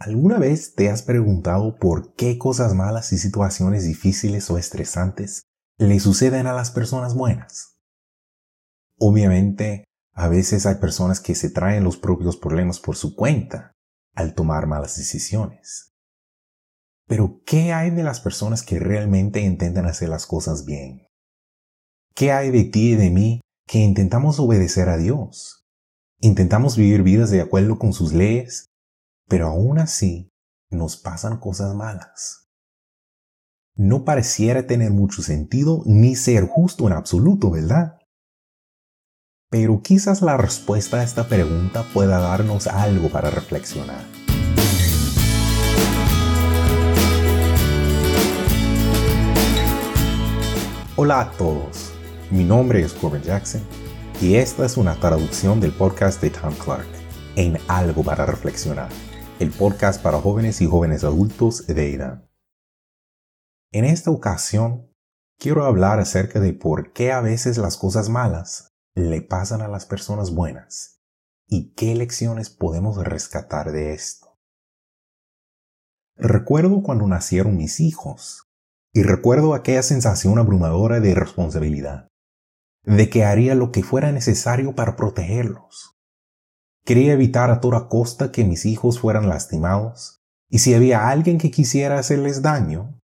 ¿Alguna vez te has preguntado por qué cosas malas y situaciones difíciles o estresantes le suceden a las personas buenas? Obviamente, a veces hay personas que se traen los propios problemas por su cuenta al tomar malas decisiones. Pero, ¿qué hay de las personas que realmente intentan hacer las cosas bien? ¿Qué hay de ti y de mí que intentamos obedecer a Dios? Intentamos vivir vidas de acuerdo con sus leyes pero aún así nos pasan cosas malas. No pareciera tener mucho sentido ni ser justo en absoluto, ¿verdad? Pero quizás la respuesta a esta pregunta pueda darnos algo para reflexionar. Hola a todos, mi nombre es Corbin Jackson y esta es una traducción del podcast de Tom Clark en Algo para Reflexionar el podcast para jóvenes y jóvenes adultos de edad. En esta ocasión, quiero hablar acerca de por qué a veces las cosas malas le pasan a las personas buenas y qué lecciones podemos rescatar de esto. Recuerdo cuando nacieron mis hijos y recuerdo aquella sensación abrumadora de responsabilidad, de que haría lo que fuera necesario para protegerlos, Quería evitar a toda costa que mis hijos fueran lastimados, y si había alguien que quisiera hacerles daño,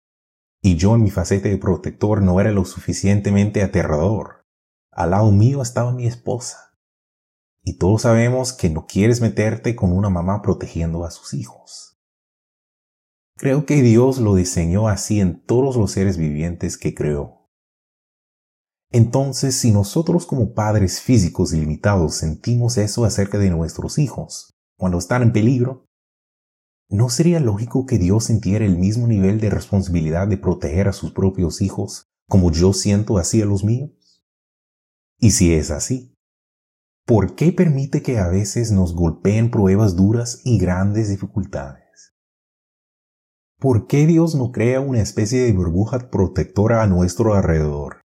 y yo en mi faceta de protector no era lo suficientemente aterrador, al lado mío estaba mi esposa. Y todos sabemos que no quieres meterte con una mamá protegiendo a sus hijos. Creo que Dios lo diseñó así en todos los seres vivientes que creó. Entonces, si nosotros como padres físicos ilimitados sentimos eso acerca de nuestros hijos, cuando están en peligro, ¿no sería lógico que Dios sintiera el mismo nivel de responsabilidad de proteger a sus propios hijos como yo siento así a los míos? Y si es así, ¿por qué permite que a veces nos golpeen pruebas duras y grandes dificultades? ¿Por qué Dios no crea una especie de burbuja protectora a nuestro alrededor?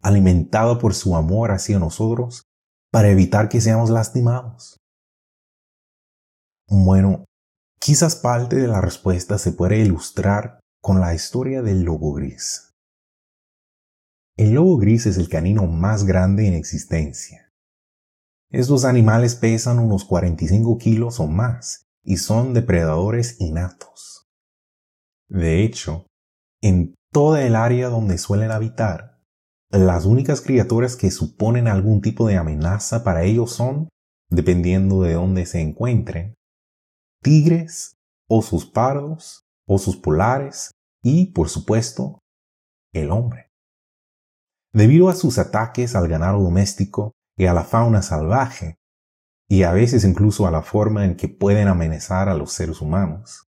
Alimentado por su amor hacia nosotros, para evitar que seamos lastimados? Bueno, quizás parte de la respuesta se puede ilustrar con la historia del lobo gris. El lobo gris es el canino más grande en existencia. Estos animales pesan unos 45 kilos o más y son depredadores innatos. De hecho, en toda el área donde suelen habitar, las únicas criaturas que suponen algún tipo de amenaza para ellos son, dependiendo de dónde se encuentren, tigres, osos pardos, osos polares y, por supuesto, el hombre. Debido a sus ataques al ganado doméstico y a la fauna salvaje, y a veces incluso a la forma en que pueden amenazar a los seres humanos,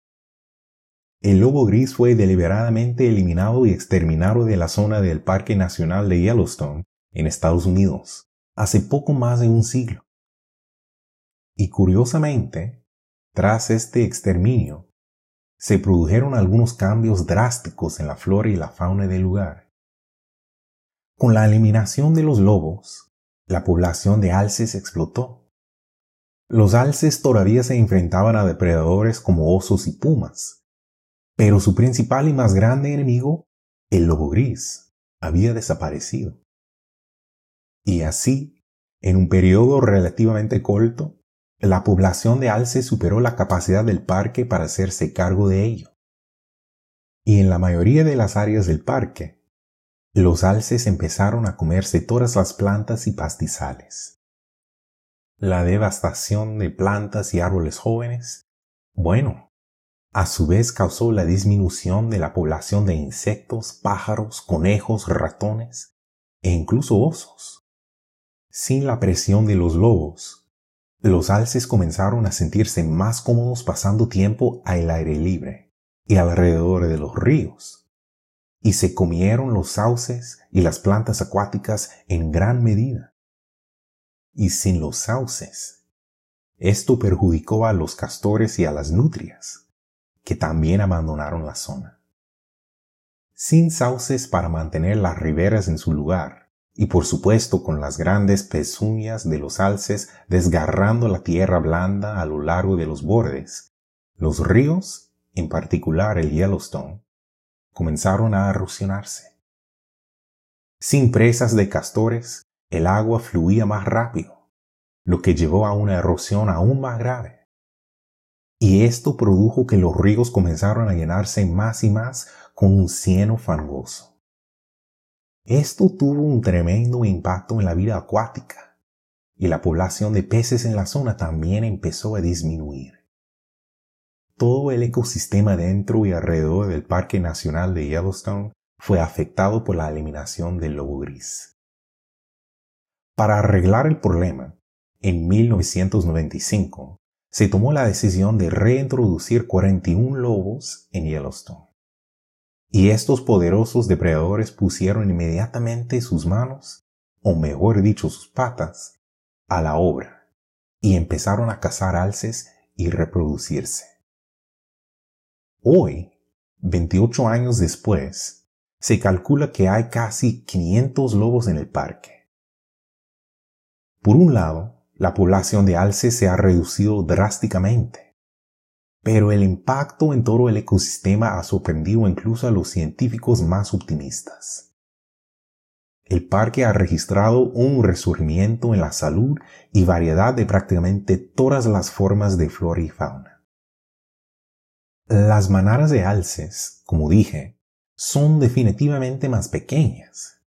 el lobo gris fue deliberadamente eliminado y exterminado de la zona del Parque Nacional de Yellowstone, en Estados Unidos, hace poco más de un siglo. Y curiosamente, tras este exterminio, se produjeron algunos cambios drásticos en la flora y la fauna del lugar. Con la eliminación de los lobos, la población de alces explotó. Los alces todavía se enfrentaban a depredadores como osos y pumas, pero su principal y más grande enemigo, el lobo gris, había desaparecido. Y así, en un periodo relativamente corto, la población de alces superó la capacidad del parque para hacerse cargo de ello. Y en la mayoría de las áreas del parque, los alces empezaron a comerse todas las plantas y pastizales. La devastación de plantas y árboles jóvenes, bueno, a su vez causó la disminución de la población de insectos, pájaros, conejos, ratones e incluso osos. Sin la presión de los lobos, los alces comenzaron a sentirse más cómodos pasando tiempo al aire libre y alrededor de los ríos, y se comieron los sauces y las plantas acuáticas en gran medida. Y sin los sauces, esto perjudicó a los castores y a las nutrias que también abandonaron la zona. Sin sauces para mantener las riberas en su lugar, y por supuesto con las grandes pezuñas de los alces desgarrando la tierra blanda a lo largo de los bordes, Los ríos, en particular el Yellowstone, comenzaron a erosionarse. Sin presas de castores, el agua fluía más rápido, lo que llevó a una erosión aún más grave. Y esto produjo que los ríos comenzaron a llenarse más y más con un cieno fangoso. Esto tuvo un tremendo impacto en la vida acuática, y la población de peces en la zona también empezó a disminuir todo el ecosistema dentro y alrededor del Parque Nacional de Yellowstone fue afectado por la eliminación del lobo gris. Para arreglar el problema, en 1995 se tomó la decisión de reintroducir 41 lobos en Yellowstone. Y estos poderosos depredadores pusieron inmediatamente sus manos, o mejor dicho sus patas, a la obra, y empezaron a cazar alces y reproducirse. Hoy, 28 años después, se calcula que hay casi 500 lobos en el parque. Por un lado, la población de alces se ha reducido drásticamente, pero el impacto en todo el ecosistema ha sorprendido incluso a los científicos más optimistas. El parque ha registrado un resurgimiento en la salud y variedad de prácticamente todas las formas de flora y fauna. Las manadas de alces, como dije, son definitivamente más pequeñas,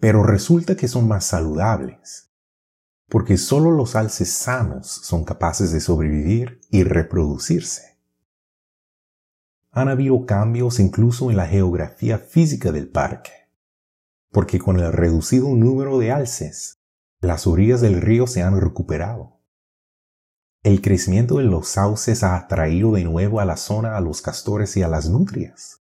pero resulta que son más saludables, porque solo los alces sanos son capaces de sobrevivir y reproducirse. Han habido cambios incluso en la geografía física del parque, porque con el reducido número de alces, las orillas del río se han recuperado el crecimiento de los sauces ha atraído de nuevo a la zona a los castores y a las nutrias.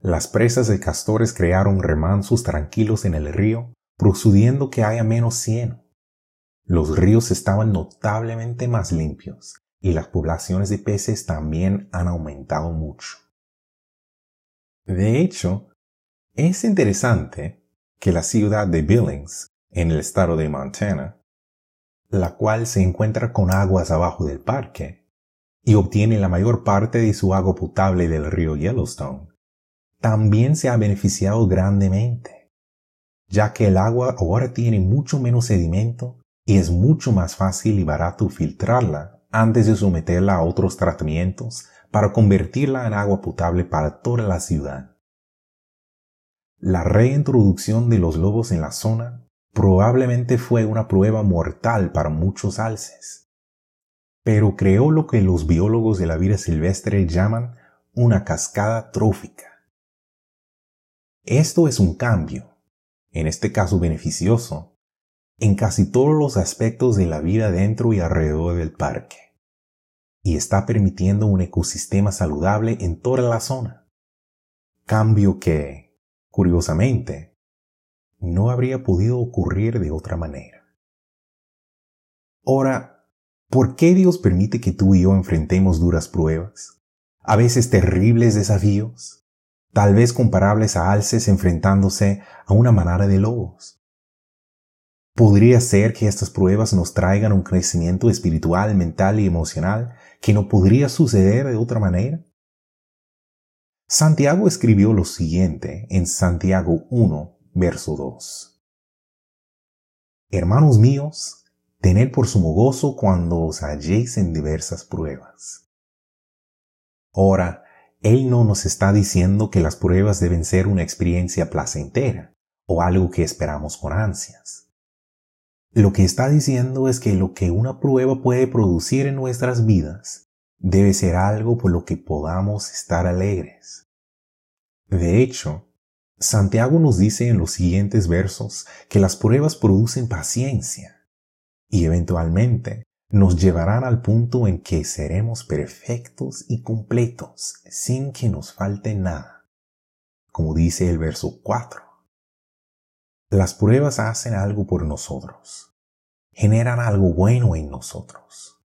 Las presas de castores crearon remansos tranquilos en el río, procediendo que haya menos cieno. Los ríos estaban notablemente más limpios y las poblaciones de peces también han aumentado mucho. De hecho, es interesante que la ciudad de Billings, en el estado de Montana, la cual se encuentra con aguas abajo del parque y obtiene la mayor parte de su agua potable del río Yellowstone, también se ha beneficiado grandemente, ya que el agua ahora tiene mucho menos sedimento y es mucho más fácil y barato filtrarla antes de someterla a otros tratamientos para convertirla en agua potable para toda la ciudad. La reintroducción de los lobos en la zona probablemente fue una prueba mortal para muchos alces, pero creó lo que los biólogos de la vida silvestre llaman una cascada trófica. Esto es un cambio, en este caso beneficioso, en casi todos los aspectos de la vida dentro y alrededor del parque, y está permitiendo un ecosistema saludable en toda la zona. Cambio que, curiosamente, no habría podido ocurrir de otra manera. Ahora, ¿por qué Dios permite que tú y yo enfrentemos duras pruebas? A veces terribles desafíos, tal vez comparables a alces enfrentándose a una manada de lobos. ¿Podría ser que estas pruebas nos traigan un crecimiento espiritual, mental y emocional que no podría suceder de otra manera? Santiago escribió lo siguiente en Santiago 1, verso 2. Hermanos míos, tened por sumo gozo cuando os halléis en diversas pruebas. Ahora, Él no nos está diciendo que las pruebas deben ser una experiencia placentera o algo que esperamos con ansias. Lo que está diciendo es que lo que una prueba puede producir en nuestras vidas debe ser algo por lo que podamos estar alegres. De hecho, Santiago nos dice en los siguientes versos que las pruebas producen paciencia y eventualmente nos llevarán al punto en que seremos perfectos y completos sin que nos falte nada, como dice el verso 4. Las pruebas hacen algo por nosotros, generan algo bueno en nosotros.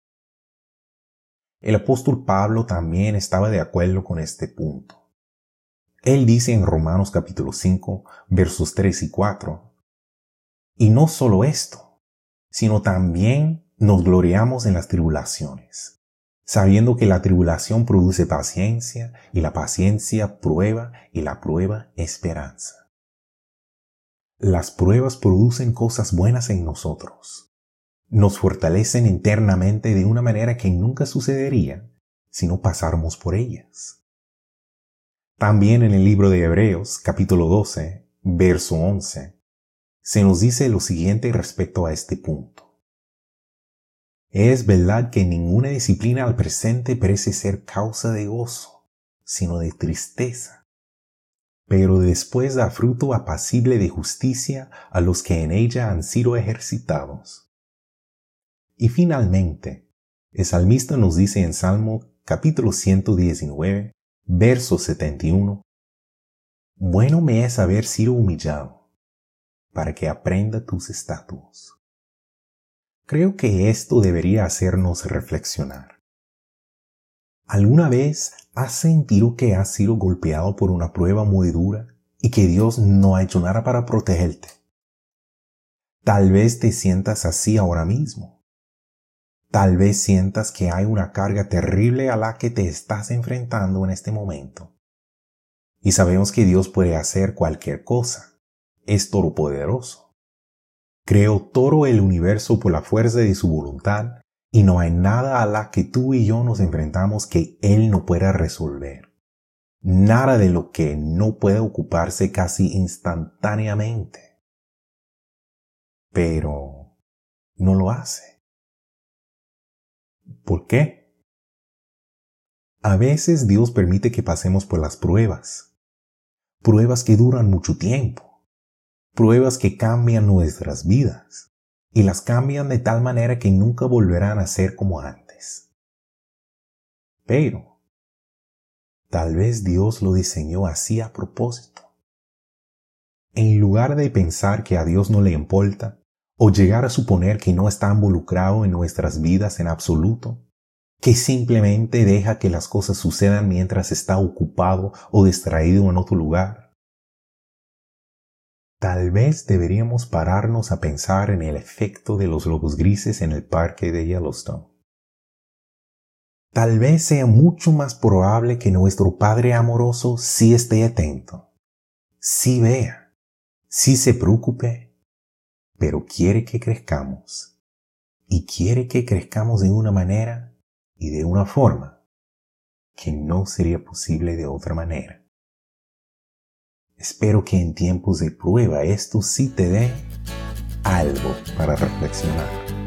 El apóstol Pablo también estaba de acuerdo con este punto. Él dice en Romanos capítulo 5, versos 3 y 4, y no solo esto, sino también nos gloriamos en las tribulaciones, sabiendo que la tribulación produce paciencia y la paciencia prueba y la prueba esperanza. Las pruebas producen cosas buenas en nosotros. Nos fortalecen internamente de una manera que nunca sucedería si no pasáramos por ellas. También en el libro de Hebreos, capítulo 12, verso 11, se nos dice lo siguiente respecto a este punto. Es verdad que ninguna disciplina al presente parece ser causa de gozo, sino de tristeza. Pero después da fruto apacible de justicia a los que en ella han sido ejercitados. Y finalmente, el salmista nos dice en Salmo capítulo 119, verso 71, Bueno me es haber sido humillado, para que aprenda tus estatutos. Creo que esto debería hacernos reflexionar. ¿Alguna vez has sentido que has sido golpeado por una prueba muy dura y que Dios no ha hecho nada para protegerte? Tal vez te sientas así ahora mismo. Tal vez sientas que hay una carga terrible a la que te estás enfrentando en este momento. Y sabemos que Dios puede hacer cualquier cosa. Es todopoderoso. Creó todo el universo por la fuerza de su voluntad y no hay nada a la que tú y yo nos enfrentamos que Él no pueda resolver. Nada de lo que no pueda ocuparse casi instantáneamente. Pero no lo hace. ¿Por qué? A veces Dios permite que pasemos por las pruebas. Pruebas que duran mucho tiempo pruebas que cambian nuestras vidas y las cambian de tal manera que nunca volverán a ser como antes. Pero, tal vez Dios lo diseñó así a propósito. En lugar de pensar que a Dios no le importa, o llegar a suponer que no está involucrado en nuestras vidas en absoluto, que simplemente deja que las cosas sucedan mientras está ocupado o distraído en otro lugar, Tal vez deberíamos pararnos a pensar en el efecto de los lobos grises en el parque de Yellowstone. Tal vez sea mucho más probable que nuestro Padre amoroso sí esté atento, sí vea, sí se preocupe, pero quiere que crezcamos. Y quiere que crezcamos de una manera y de una forma que no sería posible de otra manera. Espero que en tiempos de prueba esto sí te dé algo para reflexionar.